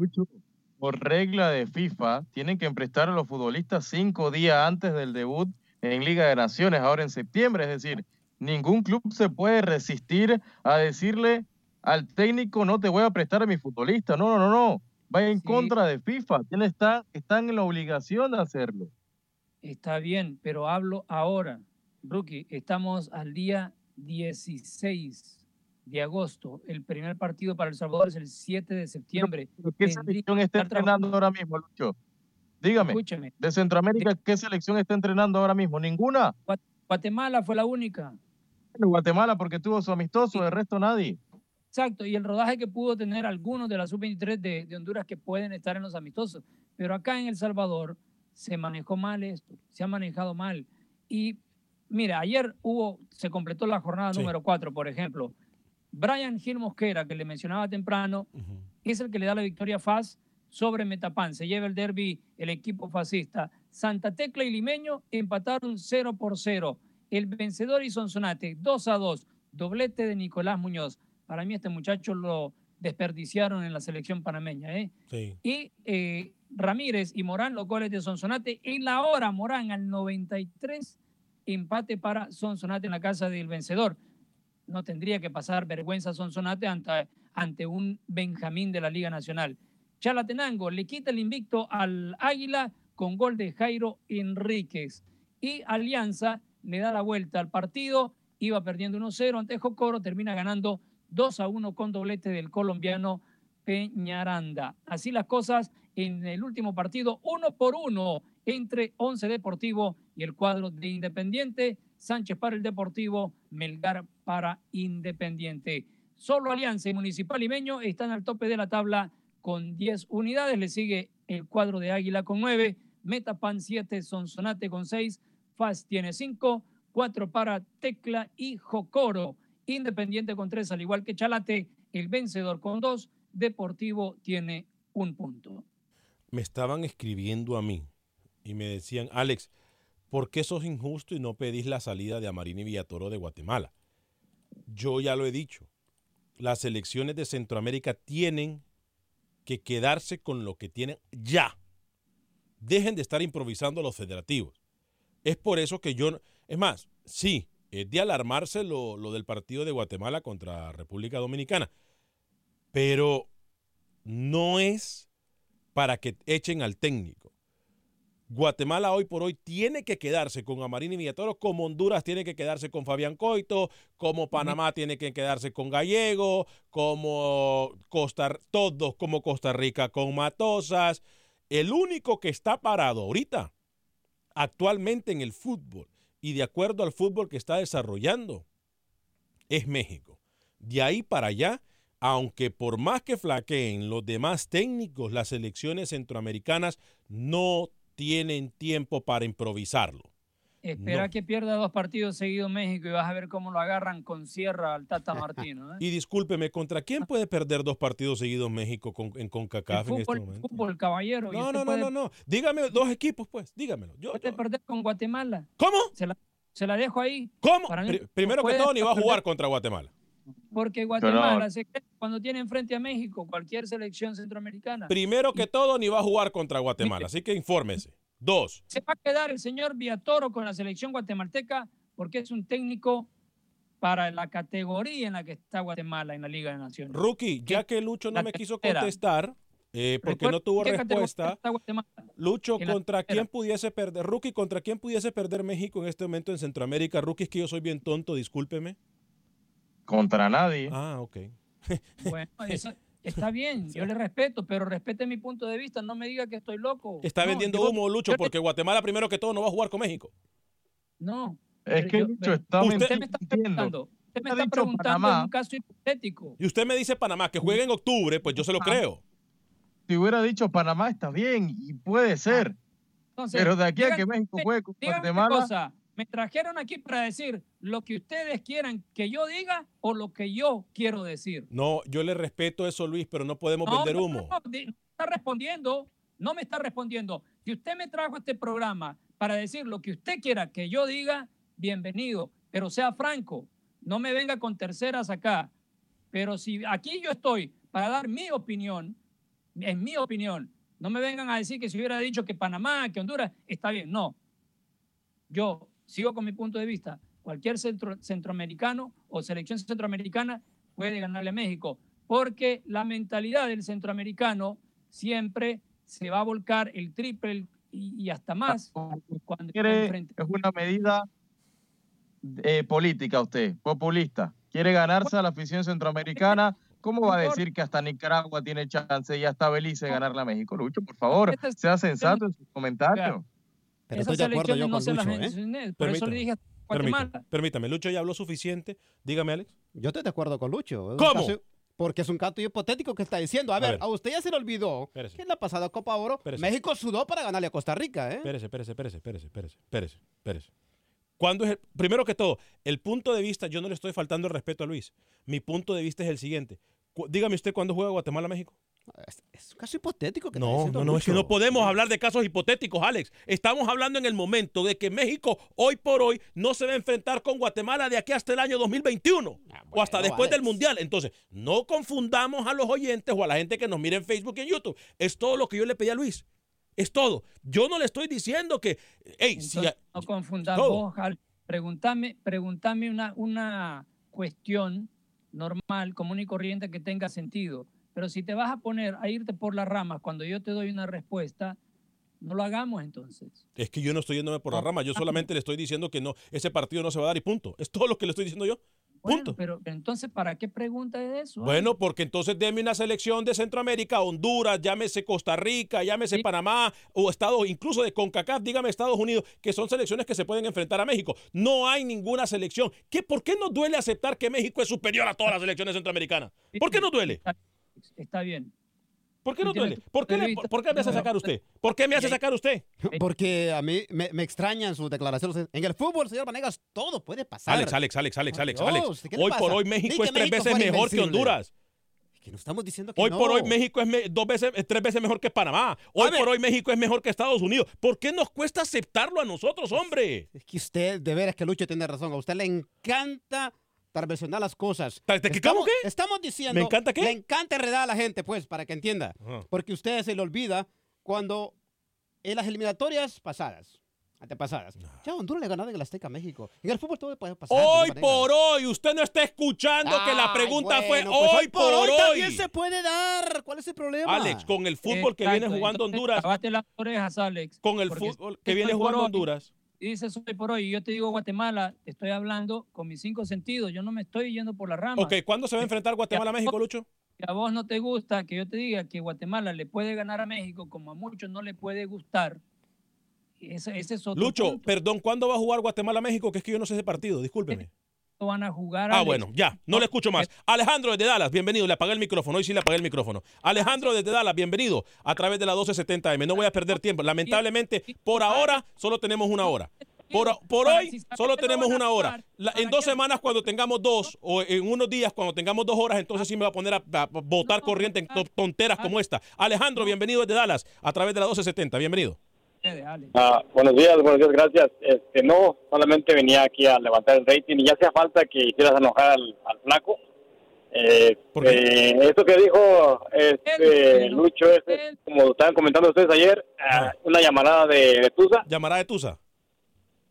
por regla de FIFA, tienen que prestar a los futbolistas cinco días antes del debut en Liga de Naciones, ahora en septiembre. Es decir, ningún club se puede resistir a decirle al técnico, no te voy a prestar a mi futbolista. No, no, no, no. Va en contra de FIFA. Está, están en la obligación de hacerlo. Está bien, pero hablo ahora. Rookie, estamos al día 16 de agosto. El primer partido para El Salvador es el 7 de septiembre. ¿Qué selección está entrenando ahora mismo, Lucho? Dígame. Escúcheme. De Centroamérica, ¿qué selección está entrenando ahora mismo? ¿Ninguna? Guatemala fue la única. Guatemala porque tuvo su amistoso, de resto nadie. Exacto, y el rodaje que pudo tener algunos de la sub-23 de, de Honduras que pueden estar en los amistosos. Pero acá en El Salvador se manejó mal esto, se ha manejado mal. Y mira, ayer hubo, se completó la jornada número 4, por ejemplo. Brian Gil Mosquera, que le mencionaba temprano, es el que le da la victoria FAS sobre Metapan. Se lleva el derby el equipo fascista. Santa Tecla y Limeño empataron 0 por 0. El vencedor y Sonsonate 2 a 2. Doblete de Nicolás Muñoz. Para mí este muchacho lo desperdiciaron en la selección panameña. ¿eh? Y eh, Ramírez y Morán, los goles de Sonsonate. En la hora, Morán al 93, empate para Sonsonate en la casa del vencedor no tendría que pasar vergüenza Sonsonate ante, ante un Benjamín de la Liga Nacional. Chalatenango le quita el invicto al Águila con gol de Jairo Enríquez. Y Alianza le da la vuelta al partido, iba perdiendo 1-0 ante Jocoro, termina ganando 2-1 con doblete del colombiano Peñaranda. Así las cosas en el último partido, uno por uno entre Once Deportivo y el cuadro de Independiente. Sánchez para el Deportivo, Melgar para Independiente. Solo Alianza y Municipal Limeño están al tope de la tabla con 10 unidades. Le sigue el cuadro de Águila con 9, Metapan 7, Sonsonate con 6, FAS tiene 5, 4 para Tecla y Jocoro. Independiente con tres, al igual que Chalate, el vencedor con dos, Deportivo tiene un punto. Me estaban escribiendo a mí y me decían, Alex, ¿por qué sos injusto y no pedís la salida de Amarini Villatoro de Guatemala? Yo ya lo he dicho, las elecciones de Centroamérica tienen que quedarse con lo que tienen ya. Dejen de estar improvisando los federativos. Es por eso que yo, es más, sí, es de alarmarse lo, lo del partido de Guatemala contra República Dominicana, pero no es para que echen al técnico. Guatemala hoy por hoy tiene que quedarse con Amarini Villatoro, como Honduras tiene que quedarse con Fabián Coito, como Panamá tiene que quedarse con Gallego, como Costa, todos como Costa Rica con Matosas. El único que está parado ahorita, actualmente en el fútbol, y de acuerdo al fútbol que está desarrollando, es México. De ahí para allá, aunque por más que flaqueen los demás técnicos, las selecciones centroamericanas no tienen tiempo para improvisarlo. Espera No. que pierda dos partidos seguidos México y vas a ver cómo lo agarran con sierra al Tata Martino. ¿eh? Y discúlpeme, ¿contra quién puede perder dos partidos seguidos México con, en El CONCACAF en este momento? fútbol, caballero. y No, no, no, puede- no, no. Dígame dos equipos, pues, dígamelo. Yo, puede perder con Guatemala. ¿Cómo? Se la, se la dejo ahí. ¿Cómo? Primero que todo, ni va a jugar contra Guatemala. Porque Guatemala, se cree cuando tiene enfrente a México cualquier selección centroamericana. Primero que todo, ni va a jugar contra Guatemala. Así que infórmese. Dos. Se va a quedar el señor Villatoro con la selección guatemalteca porque es un técnico para la categoría en la que está Guatemala en la Liga de Naciones. Rookie, ya que Lucho no me quiso contestar, eh, porque no tuvo respuesta. Lucho, ¿contra quién pudiese perder? Rookie, ¿contra quién pudiese perder México en este momento en Centroamérica? Rookie, es que yo soy bien tonto, discúlpeme. Contra nadie. Ah, ok. Bueno, eso está bien, yo le respeto, pero respete mi punto de vista, no me diga que estoy loco. Está No, vendiendo yo- humo, Lucho, te- porque Guatemala primero que todo no va a jugar con México. No. Es que yo- Lucho está usted me está preguntando, usted me está preguntando Panamá. en un caso hipotético. Y usted me dice Panamá, que juegue en octubre, pues yo se lo creo. Si hubiera dicho Panamá está bien y puede ser. Entonces, pero de aquí a que México juegue con Guatemala, cosa, me trajeron aquí para decir lo que ustedes quieran que yo diga o lo que yo quiero decir. No, yo le respeto eso, Luis, pero no podemos No, vender no, humo. no, di- no está respondiendo, no me está respondiendo. Si usted me trajo a este programa para decir lo que usted quiera que yo diga, bienvenido, pero sea franco, no me venga con terceras acá. Pero si aquí yo estoy para dar mi opinión, en mi opinión, no me vengan a decir que si hubiera dicho que Panamá, que Honduras, está bien, no. Yo sigo con mi punto de vista. Cualquier centro- centroamericano o selección centroamericana puede ganarle a México, porque la mentalidad del centroamericano siempre se va a volcar el triple y, y hasta más cuando está quiere, enfrente. es una medida eh, política usted, populista. Quiere ganarse a la afición centroamericana. ¿Cómo va a decir que hasta Nicaragua tiene chance y hasta Belice de ganarle a México? Lucho, por favor, sea sensato en sus comentarios. Pero Esas estoy de acuerdo yo no con las Lucho, ¿eh? mencioné, Por eso le Permítame, dije a Guatemala. Permítame, permítame, Lucho ya habló suficiente. Dígame, Alex. Yo estoy de acuerdo con Lucho. ¿Cómo? porque es un caso hipotético que está diciendo. A, ver, ver. a usted ya se le olvidó que en la pasada Copa Oro México sudó para ganarle a Costa Rica, ¿eh? Espérese, espérese, espérese, espérese, espérese, espérese, espérese. ¿Cuándo es el- primero que todo, el punto de vista, yo no le estoy faltando el respeto a Luis. Mi punto de vista es el siguiente. Dígame usted cuándo juega Guatemala-México. Es, es un caso hipotético que No, no, no, es que no podemos hablar de casos hipotéticos, Alex. Estamos hablando en el momento de que México hoy por hoy no se va a enfrentar con Guatemala de aquí hasta el año 2021 o hasta después del Mundial. Entonces, no confundamos a los oyentes o a la gente que nos mira en Facebook y en YouTube. Es todo lo que yo le pedí a Luis. Es todo. Yo no le estoy diciendo que, hey, si Entonces, no Al. Preguntame, preguntame una, una cuestión normal, común y corriente que tenga sentido. Pero si te vas a poner a irte por las ramas cuando yo te doy una respuesta, no lo hagamos entonces. es que yo no estoy yéndome por la rama, yo solamente le estoy diciendo que no, ese partido no se va a dar y punto. Es todo lo que le estoy diciendo yo. Bueno, pero entonces, ¿para qué pregunta de eso? Bueno, porque entonces deme una selección de Centroamérica, Honduras, llámese Costa Rica, llámese Panamá o Estados, incluso de CONCACAF, dígame Estados Unidos, que son selecciones que se pueden enfrentar a México. No hay ninguna selección. ¿Qué, ¿Por qué nos duele aceptar que México es superior a todas las selecciones centroamericanas? ¿Por qué nos duele? Está bien. ¿Por qué no duele? ¿Por qué, le- por qué me hace sacar usted? ¿Por qué me hace sacar usted? Porque a mí me, me extrañan sus declaraciones. En el fútbol, señor Vanegas, todo puede pasar. Alex, Alex, Alex, Alex, Alex, Alex. ¿qué le Hoy pasa? por hoy México es tres México veces mejor que. Honduras. Que no estamos diciendo que Hoy no. por hoy México es dos veces, es tres veces mejor que Panamá. Hoy por hoy México es mejor que Estados Unidos. ¿Por qué nos cuesta aceptarlo a nosotros, hombre? Es que usted, de veras que Lucho tiene razón. A usted le encanta tarversionar las cosas. ¿Te- te- estamos, qué? Estamos diciendo... ¿Me encanta qué? Le encanta enredar a la gente, pues, para que entienda. Porque usted se le olvida cuando en las eliminatorias pasadas, antepasadas, ya Honduras le ha ganado en el Azteca a México. En el fútbol todo puede pasar. Hoy por hoy, usted no está escuchando que la pregunta bueno, fue pues hoy por hoy. también se puede dar. ¿Cuál es el problema? Alex, con el fútbol que viene jugando entonces, Honduras, las orejas, Alex. con el fútbol que hoy viene jugando hoy, Honduras. Y dices hoy por hoy, y yo te digo Guatemala, te estoy hablando con mis cinco sentidos, yo no me estoy yendo por la rama. Ok, ¿cuándo se va a enfrentar Guatemala a México, Lucho? Si a vos no te gusta que yo te diga que Guatemala le puede ganar a México, como a muchos no le puede gustar, ese, ese es otro Lucho, punto. perdón, ¿cuándo va a jugar Guatemala a México? Que es que yo no sé ese partido, discúlpeme. Van a jugar. Ah, Alex. bueno, ya, no le escucho más. Alejandro desde Dallas, bienvenido. Le apagué el micrófono. Hoy sí le apagué el micrófono. Alejandro desde Dallas, bienvenido a través de la 1270M. No voy a perder tiempo. Lamentablemente, por ahora solo tenemos una hora. Por, por hoy solo tenemos una hora. La- en dos semanas, cuando tengamos dos, o en unos días, cuando tengamos dos horas, entonces sí me va a poner a, a botar corriente en to- tonteras como esta. Alejandro, bienvenido desde Dallas a través de la 1270. Bienvenido. Ah, buenos días, buenos días, gracias. Este, no, solamente venía aquí a levantar el rating y ya hacía falta que hicieras enojar al, al flaco. Eh, eh, esto que dijo este Lucho es, es, como estaban comentando ustedes ayer, ah, una llamada de, de Tusa. Llamada de Tusa.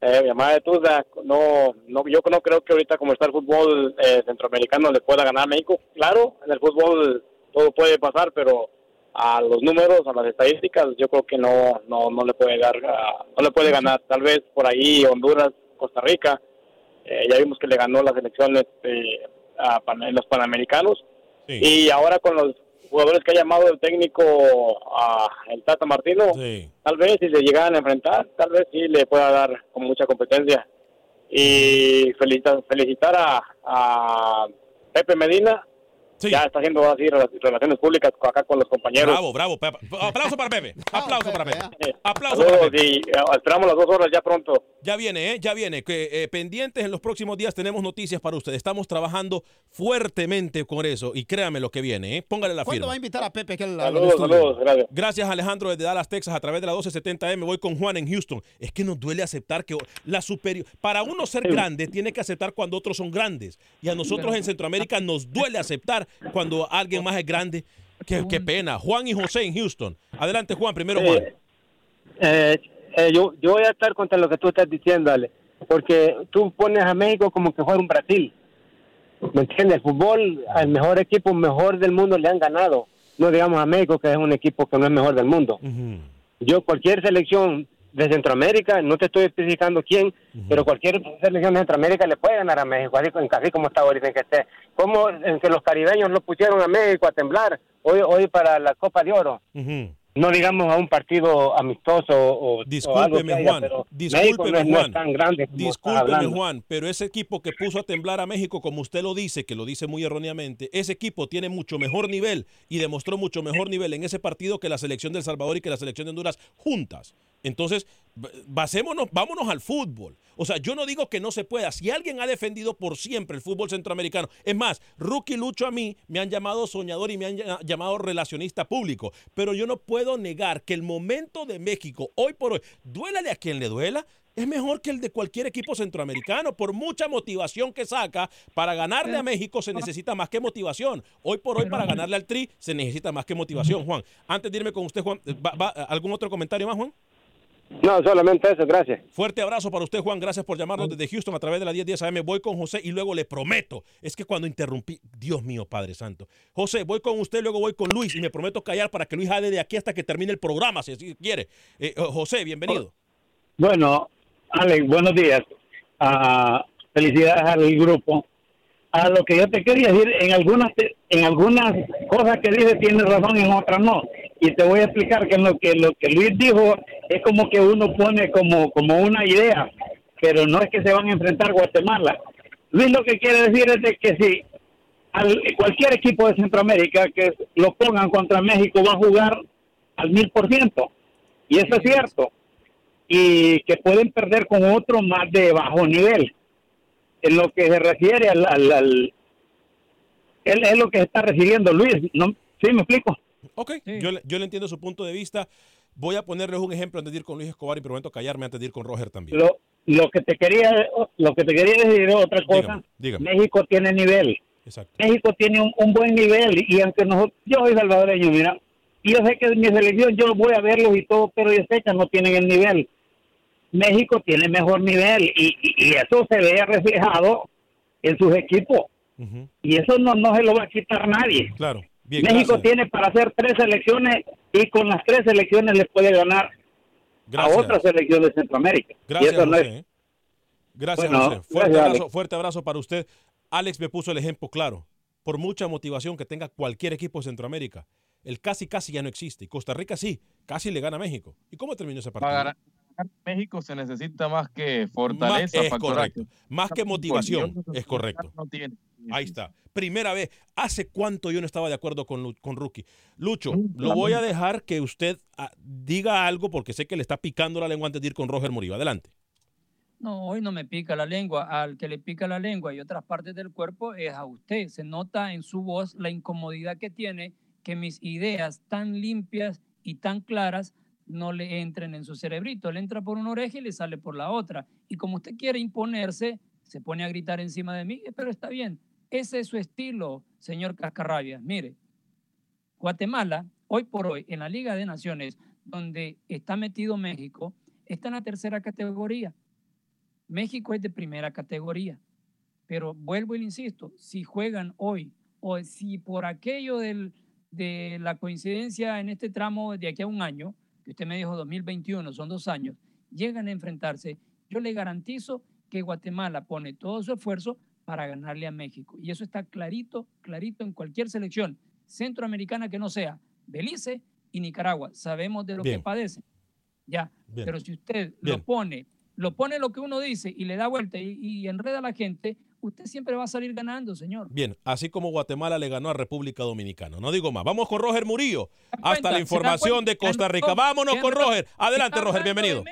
Eh, llamada de Tusa. No, no, yo no creo que ahorita como está el fútbol eh, centroamericano le pueda ganar a México. Claro, en el fútbol todo puede pasar, pero a los números, a las estadísticas, yo creo que no, no, no le puede dar, ah, no le puede ganar. Tal vez por ahí Honduras, Costa Rica, eh, ya vimos que le ganó las elecciones eh, a los Panamericanos. Y ahora con los jugadores que ha llamado el técnico a el Tata Martino, tal vez si se llegaran a enfrentar, tal vez sí le pueda dar con mucha competencia. Y felicitar, felicitar a, a Pepe Medina, ya está haciendo así rela- relaciones públicas acá con los compañeros. Bravo, bravo. Pepe. Aplauso para Pepe. Aplauso para Pepe. Aplauso para Saludos Pepe. y eh, esperamos las dos horas ya pronto. Ya viene, ¿eh? Ya viene. Que, eh, pendientes en los próximos días tenemos noticias para ustedes. Estamos trabajando fuertemente con eso y créame lo que viene, ¿eh? Póngale la ¿Cuándo firma. va a invitar a Pepe aquí al, al Saludos, saludos, gracias. Gracias Alejandro desde Dallas, Texas, a través de la 1270M. Voy con Juan en Houston. Es que nos duele aceptar que la superior... Para uno ser grande, tiene que aceptar cuando otros son grandes. Y a nosotros en Centroamérica nos duele aceptar cuando alguien más es grande. Qué, qué pena. Juan y José en Houston. Adelante, Juan. Primero, Juan. Eh, eh, yo, yo voy a estar contra lo que tú estás diciendo, Ale, porque tú pones a México como que fuera un Brasil. ¿Me entiendes? El fútbol, al mejor equipo mejor del mundo le han ganado. No digamos a México, que es un equipo que no es mejor del mundo. Yo, cualquier selección de Centroamérica, no te estoy especificando quién, pero cualquier selección de Centroamérica le puede ganar a México, así, así como está ahorita en que esté. Como en que los caribeños lo pusieron a México a temblar hoy, hoy para la Copa de Oro. No digamos a un partido amistoso o, o algo que Discúlpeme, haya, Juan. pero México Discúlpeme, no es, no es Juan. tan grande como Discúlpeme. Juan, pero ese equipo que puso a temblar a México, como usted lo dice, que lo dice muy erróneamente, ese equipo tiene mucho mejor nivel y demostró mucho mejor nivel en ese partido que la selección del Salvador y que la selección de Honduras juntas. Entonces, basémonos, vámonos al fútbol. O sea, yo no digo que no se pueda. Si alguien ha defendido por siempre el fútbol centroamericano, es más, Rookie Lucho a mí me han llamado soñador y me han ll- llamado relacionista público, pero yo no puedo negar que el momento de México, hoy por hoy, duélale a quien le duela, es mejor que el de cualquier equipo centroamericano. Por mucha motivación que saca, para ganarle a México se necesita más que motivación. Hoy por hoy, para ganarle al Tri, se necesita más que motivación, Juan. Antes de irme con usted, Juan, ¿va- va- ¿algún otro comentario más, Juan? No, solamente eso, gracias. Fuerte abrazo para usted, Juan. Gracias por llamarnos desde Houston a través de la 1010 AM. Voy con José y luego le prometo. Es que cuando interrumpí, Dios mío, Padre Santo. José, voy con usted, luego voy con Luis y me prometo callar para que Luis hable de aquí hasta que termine el programa, si así quiere. Eh, eh, José, bienvenido. Bueno, Alex, buenos días. Ah, felicidades al grupo. A lo que yo te quería decir, en algunas en algunas cosas que dices tienes razón, en otras no. Y te voy a explicar que lo que lo que Luis dijo es como que uno pone como como una idea, pero no es que se van a enfrentar Guatemala. Luis lo que quiere decir es de que si cualquier equipo de Centroamérica que lo pongan contra México va a jugar al mil por ciento. Y eso es cierto. Y que pueden perder con otro más de bajo nivel. En lo que se refiere al... al, es lo que está refiriendo Luis. ¿no? ¿Sí me explico? Ok, Yo, yo le entiendo su punto de vista. Voy a ponerles un ejemplo antes de ir con Luis Escobar y prometo callarme antes de ir con Roger también. Lo, lo que te quería lo que te quería decir otra cosa. México tiene nivel. México tiene un, buen nivel y aunque nosotros, yo soy salvadoreño, mira, y yo sé que en mi selección yo voy a verlos y todo, pero yo sé que no tienen el nivel. México tiene mejor nivel y, y, eso se ve reflejado en sus equipos. Y eso no, no se lo va a quitar nadie. Claro. México tiene para hacer tres selecciones y con las tres selecciones le puede ganar a otras selecciones de Centroamérica. Gracias, ¿eh? Gracias, Fuerte, abrazo, fuerte abrazo para usted. Alex me puso el ejemplo claro. Por mucha motivación que tenga cualquier equipo de Centroamérica, el casi casi ya no existe. Y Costa Rica sí, casi le gana a México. ¿Y cómo terminó ese partido? México se necesita más que fortaleza. Más, es correcto. Más que motivación. Es correcto. Ahí está. Primera vez. ¿Hace cuánto yo no estaba de acuerdo con, con Rookie? Lucho, lo voy a dejar que usted ah, diga algo porque sé que le está picando la lengua antes de ir con Roger Murillo. Adelante. No, hoy no me pica la lengua. Al que le pica la lengua y otras partes del cuerpo es a usted. Se nota en su voz la incomodidad que tiene que mis ideas tan limpias y tan claras no le entren en su cerebrito. Le entra por una oreja y le sale por la otra. Y como usted quiere imponerse, se pone a gritar encima de mí, pero está bien. Ese es su estilo, señor Cascarrabias. Mire, Guatemala, hoy por hoy, en la Liga de Naciones, donde está metido México, está en la tercera categoría. México es de primera categoría. Pero vuelvo y le insisto, si juegan hoy o si por aquello del, de la coincidencia en este tramo de aquí a un año, que usted me dijo 2021, son dos años, llegan a enfrentarse, yo le garantizo que Guatemala pone todo su esfuerzo para ganarle a México. Y eso está clarito, clarito en cualquier selección centroamericana que no sea Belice y Nicaragua. Sabemos de lo que padecen. Ya, pero si usted lo pone lo pone lo que uno dice y le da vuelta y, enreda a la gente, usted siempre va a salir ganando, señor. Bien, así como Guatemala le ganó a República Dominicana. No digo más. Vamos con Roger Murillo. Hasta la información de Costa Rica. Vámonos con Roger. Adelante, Roger, bienvenido.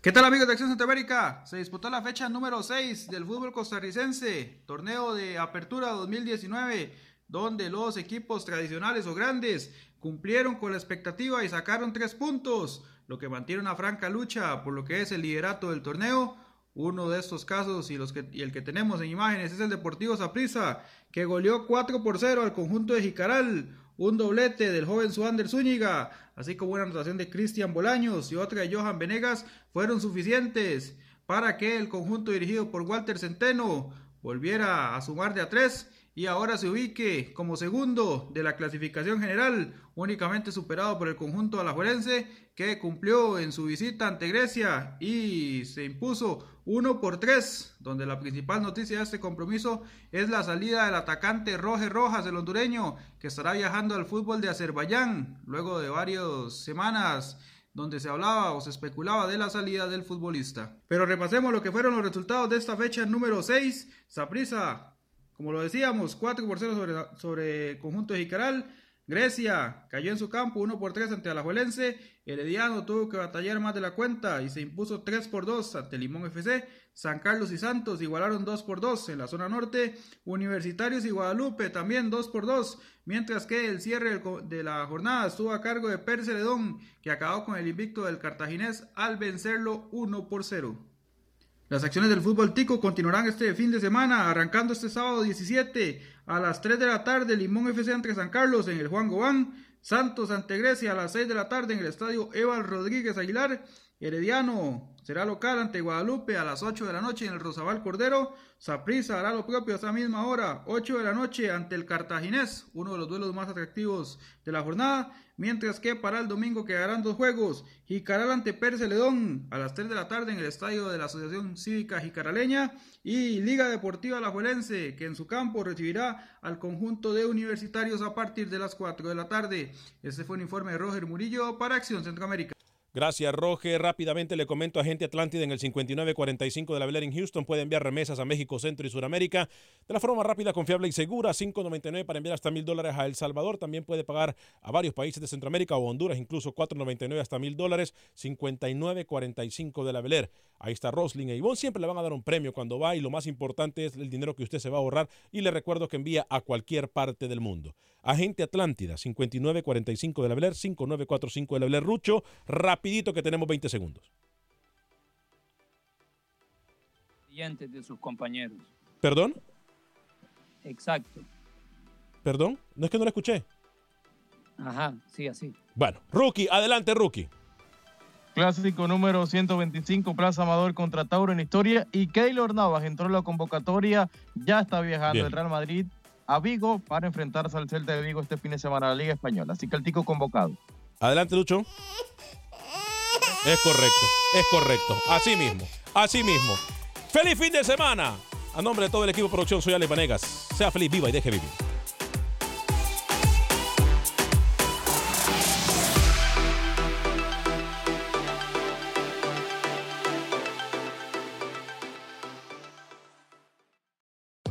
¿Qué tal amigos de Acción Centroamérica? Se disputó la fecha número 6 del fútbol costarricense, torneo de apertura 2019, donde los equipos tradicionales o grandes cumplieron con la expectativa y sacaron tres puntos lo que mantiene una franca lucha por lo que es el liderato del torneo. Uno de estos casos y, los que, el que tenemos en imágenes es el Deportivo Saprissa, que goleó 4 por 0 al conjunto de Jicaral. Un doblete del joven Suander Zúñiga, así como una anotación de Cristian Bolaños y otra de Johan Venegas, fueron suficientes para que el conjunto dirigido por Walter Centeno volviera a sumar de a 3 y ahora se ubique como segundo de la clasificación general, únicamente superado por el conjunto alajuelense que cumplió en su visita ante Grecia y se impuso 1 por 3, donde la principal noticia de este compromiso es la salida del atacante Roger Rojas, el hondureño, que estará viajando al fútbol de Azerbaiyán luego de varias semanas donde se hablaba o se especulaba de la salida del futbolista. Pero repasemos lo que fueron los resultados de esta fecha número 6. Saprisa como lo decíamos, 4 por 0 sobre, sobre conjunto de Jicaral. Grecia cayó en su campo 1 por 3 ante Alajuelense. Herediano tuvo que batallar más de la cuenta y se impuso 3 por 2 ante Limón FC. San Carlos y Santos igualaron 2 por 2 en la zona norte. Universitarios y Guadalupe también 2 por 2. Mientras que el cierre de la jornada estuvo a cargo de Perceledón, que acabó con el invicto del cartaginés al vencerlo 1 por 0. Las acciones del fútbol tico continuarán este fin de semana, arrancando este sábado 17 a las 3 de la tarde, Limón FC ante San Carlos en el Juan Gobán, Santos ante Grecia a las 6 de la tarde en el estadio Eval Rodríguez Aguilar, Herediano será local ante Guadalupe a las 8 de la noche en el Rosabal Cordero, Saprissa hará lo propio a esa misma hora, 8 de la noche ante el Cartaginés, uno de los duelos más atractivos de la jornada, mientras que para el domingo quedarán dos juegos, Jicaral ante Perceledón a las 3 de la tarde en el estadio de la Asociación Cívica Jicaraleña y Liga Deportiva Alajuelense que en su campo recibirá al conjunto de universitarios a partir de las 4 de la tarde. Este fue un informe de Roger Murillo para Acción Centroamérica. Gracias, Roge. Rápidamente le comento a gente Atlántida en el 5945 de la Bel en Houston. Puede enviar remesas a México, Centro y Sudamérica de la forma rápida, confiable y segura. 5.99 para enviar hasta mil dólares a El Salvador. También puede pagar a varios países de Centroamérica o Honduras, incluso 4.99 hasta mil dólares. 5945 de la Bel Ahí está Rosling e Ivonne. Siempre le van a dar un premio cuando va y lo más importante es el dinero que usted se va a ahorrar. Y le recuerdo que envía a cualquier parte del mundo. Agente Atlántida, 5945 de la Bel 5945 de la Bel Rucho. Rapidito que tenemos 20 segundos. de sus compañeros. ¿Perdón? Exacto. ¿Perdón? No es que no lo escuché. Ajá, sí, así. Bueno, Rookie, adelante, Rookie. Clásico número 125, Plaza Amador contra Tauro en historia. Y Keylor Navas entró en la convocatoria, ya está viajando el Real Madrid a Vigo para enfrentarse al Celta de Vigo este fin de semana a la Liga Española. Así que el tico convocado. Adelante, Lucho. Es correcto, es correcto. Así mismo, así mismo. ¡Feliz fin de semana! A nombre de todo el equipo de producción, soy Ale Panegas. Sea feliz, viva y deje vivir.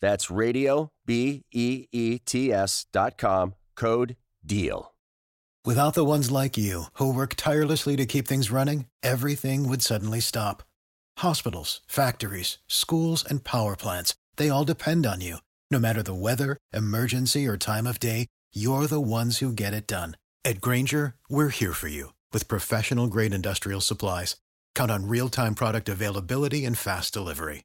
That's radio, B E E T S dot com, code DEAL. Without the ones like you, who work tirelessly to keep things running, everything would suddenly stop. Hospitals, factories, schools, and power plants, they all depend on you. No matter the weather, emergency, or time of day, you're the ones who get it done. At Granger, we're here for you with professional grade industrial supplies. Count on real time product availability and fast delivery.